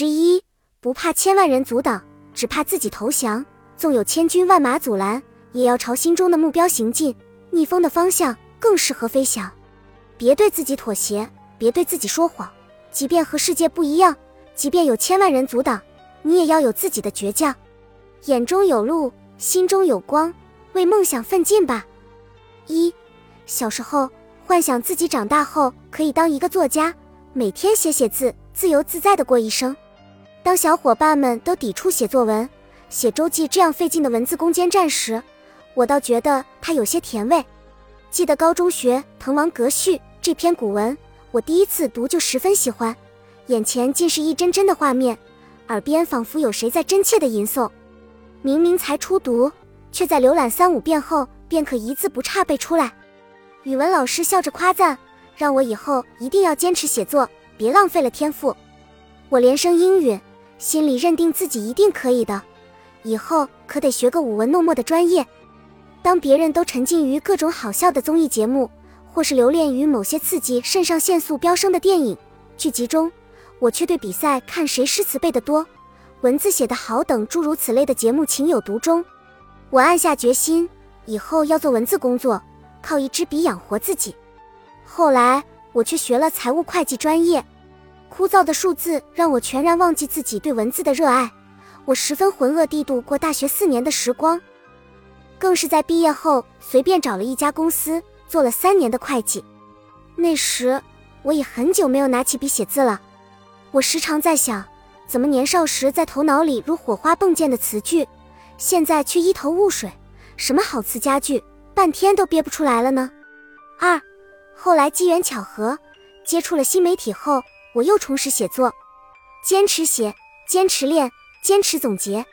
十一，不怕千万人阻挡，只怕自己投降。纵有千军万马阻拦，也要朝心中的目标行进。逆风的方向更适合飞翔。别对自己妥协，别对自己说谎。即便和世界不一样，即便有千万人阻挡，你也要有自己的倔强。眼中有路，心中有光，为梦想奋进吧。一，小时候幻想自己长大后可以当一个作家，每天写写字，自由自在的过一生。当小伙伴们都抵触写作文、写周记这样费劲的文字攻坚战时，我倒觉得它有些甜味。记得高中学《滕王阁序》这篇古文，我第一次读就十分喜欢，眼前尽是一帧帧的画面，耳边仿佛有谁在真切的吟诵。明明才初读，却在浏览三五遍后便可一字不差背出来。语文老师笑着夸赞，让我以后一定要坚持写作，别浪费了天赋。我连声应允，心里认定自己一定可以的，以后可得学个舞文弄墨的专业。当别人都沉浸于各种好笑的综艺节目，或是留恋于某些刺激肾上腺素飙升的电影剧集中，我却对比赛看谁诗词背得多。文字写得好等诸如此类的节目情有独钟，我暗下决心，以后要做文字工作，靠一支笔养活自己。后来我却学了财务会计专业，枯燥的数字让我全然忘记自己对文字的热爱，我十分浑噩地度过大学四年的时光，更是在毕业后随便找了一家公司做了三年的会计。那时我已很久没有拿起笔写字了，我时常在想。怎么年少时在头脑里如火花迸溅的词句，现在却一头雾水？什么好词佳句，半天都憋不出来了呢？二，后来机缘巧合，接触了新媒体后，我又重拾写作，坚持写，坚持练，坚持总结，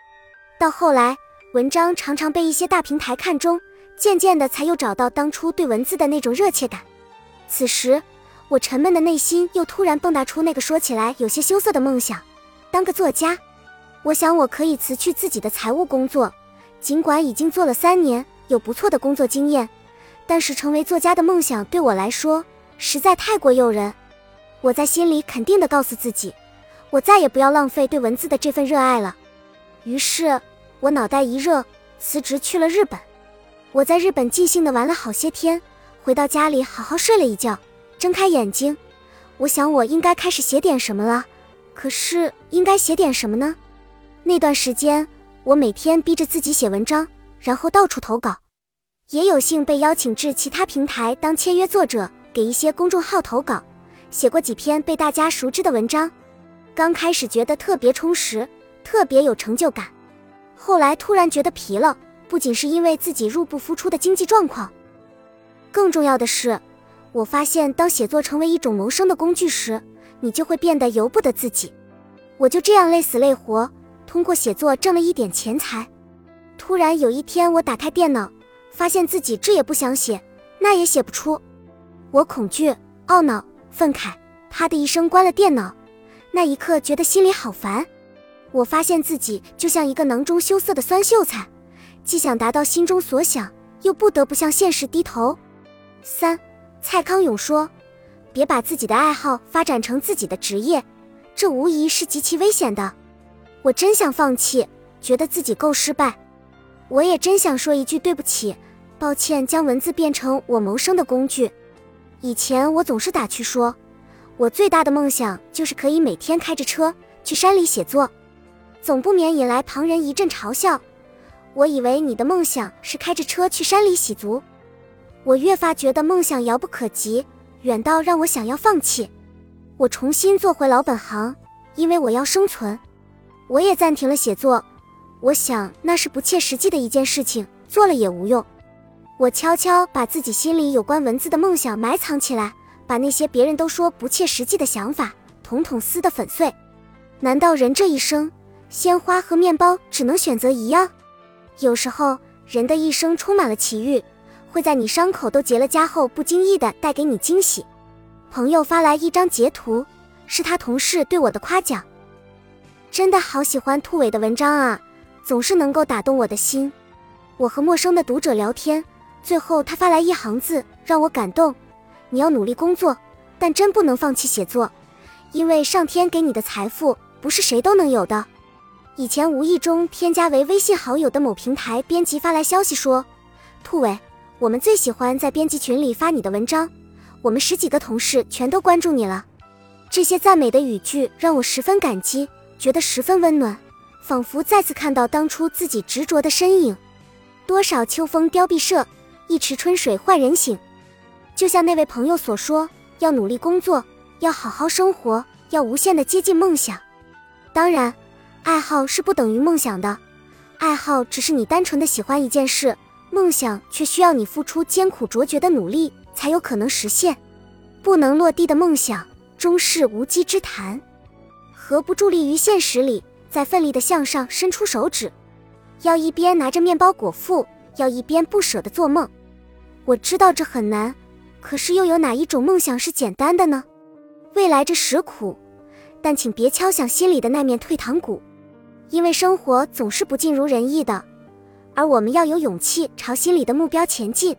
到后来文章常常被一些大平台看中，渐渐的才又找到当初对文字的那种热切感。此时，我沉闷的内心又突然迸发出那个说起来有些羞涩的梦想。当个作家，我想我可以辞去自己的财务工作，尽管已经做了三年，有不错的工作经验，但是成为作家的梦想对我来说实在太过诱人。我在心里肯定的告诉自己，我再也不要浪费对文字的这份热爱了。于是，我脑袋一热，辞职去了日本。我在日本尽兴的玩了好些天，回到家里好好睡了一觉，睁开眼睛，我想我应该开始写点什么了。可是应该写点什么呢？那段时间，我每天逼着自己写文章，然后到处投稿，也有幸被邀请至其他平台当签约作者，给一些公众号投稿，写过几篇被大家熟知的文章。刚开始觉得特别充实，特别有成就感，后来突然觉得疲了，不仅是因为自己入不敷出的经济状况，更重要的是，我发现当写作成为一种谋生的工具时。你就会变得由不得自己。我就这样累死累活，通过写作挣了一点钱财。突然有一天，我打开电脑，发现自己这也不想写，那也写不出。我恐惧、懊恼、愤慨，啪的一声关了电脑。那一刻，觉得心里好烦。我发现自己就像一个囊中羞涩的酸秀才，既想达到心中所想，又不得不向现实低头。三，蔡康永说。别把自己的爱好发展成自己的职业，这无疑是极其危险的。我真想放弃，觉得自己够失败。我也真想说一句对不起，抱歉，将文字变成我谋生的工具。以前我总是打趣说，我最大的梦想就是可以每天开着车去山里写作，总不免引来旁人一阵嘲笑。我以为你的梦想是开着车去山里洗足，我越发觉得梦想遥不可及。远到让我想要放弃，我重新做回老本行，因为我要生存。我也暂停了写作，我想那是不切实际的一件事情，做了也无用。我悄悄把自己心里有关文字的梦想埋藏起来，把那些别人都说不切实际的想法统统撕得粉碎。难道人这一生，鲜花和面包只能选择一样？有时候，人的一生充满了奇遇。会在你伤口都结了痂后，不经意的带给你惊喜。朋友发来一张截图，是他同事对我的夸奖。真的好喜欢兔尾的文章啊，总是能够打动我的心。我和陌生的读者聊天，最后他发来一行字，让我感动：你要努力工作，但真不能放弃写作，因为上天给你的财富不是谁都能有的。以前无意中添加为微信好友的某平台编辑发来消息说：“兔尾，我们最喜欢在编辑群里发你的文章，我们十几个同事全都关注你了。”这些赞美的语句让我十分感激，觉得十分温暖，仿佛再次看到当初自己执着的身影。多少秋风凋碧社，一池春水换人醒。就像那位朋友所说，要努力工作，要好好生活，要无限的接近梦想。当然，爱好是不等于梦想的，爱好只是你单纯的喜欢一件事，梦想却需要你付出艰苦卓绝的努力才有可能实现。不能落地的梦想，终是无稽之谈。何不伫立于现实里，在奋力的向上伸出手指？要一边拿着面包果腹，要一边不舍得做梦。我知道这很难，可是又有哪一种梦想是简单的呢？未来这实苦，但请别敲响心里的那面退堂鼓，因为生活总是不尽如人意的，而我们要有勇气朝心里的目标前进。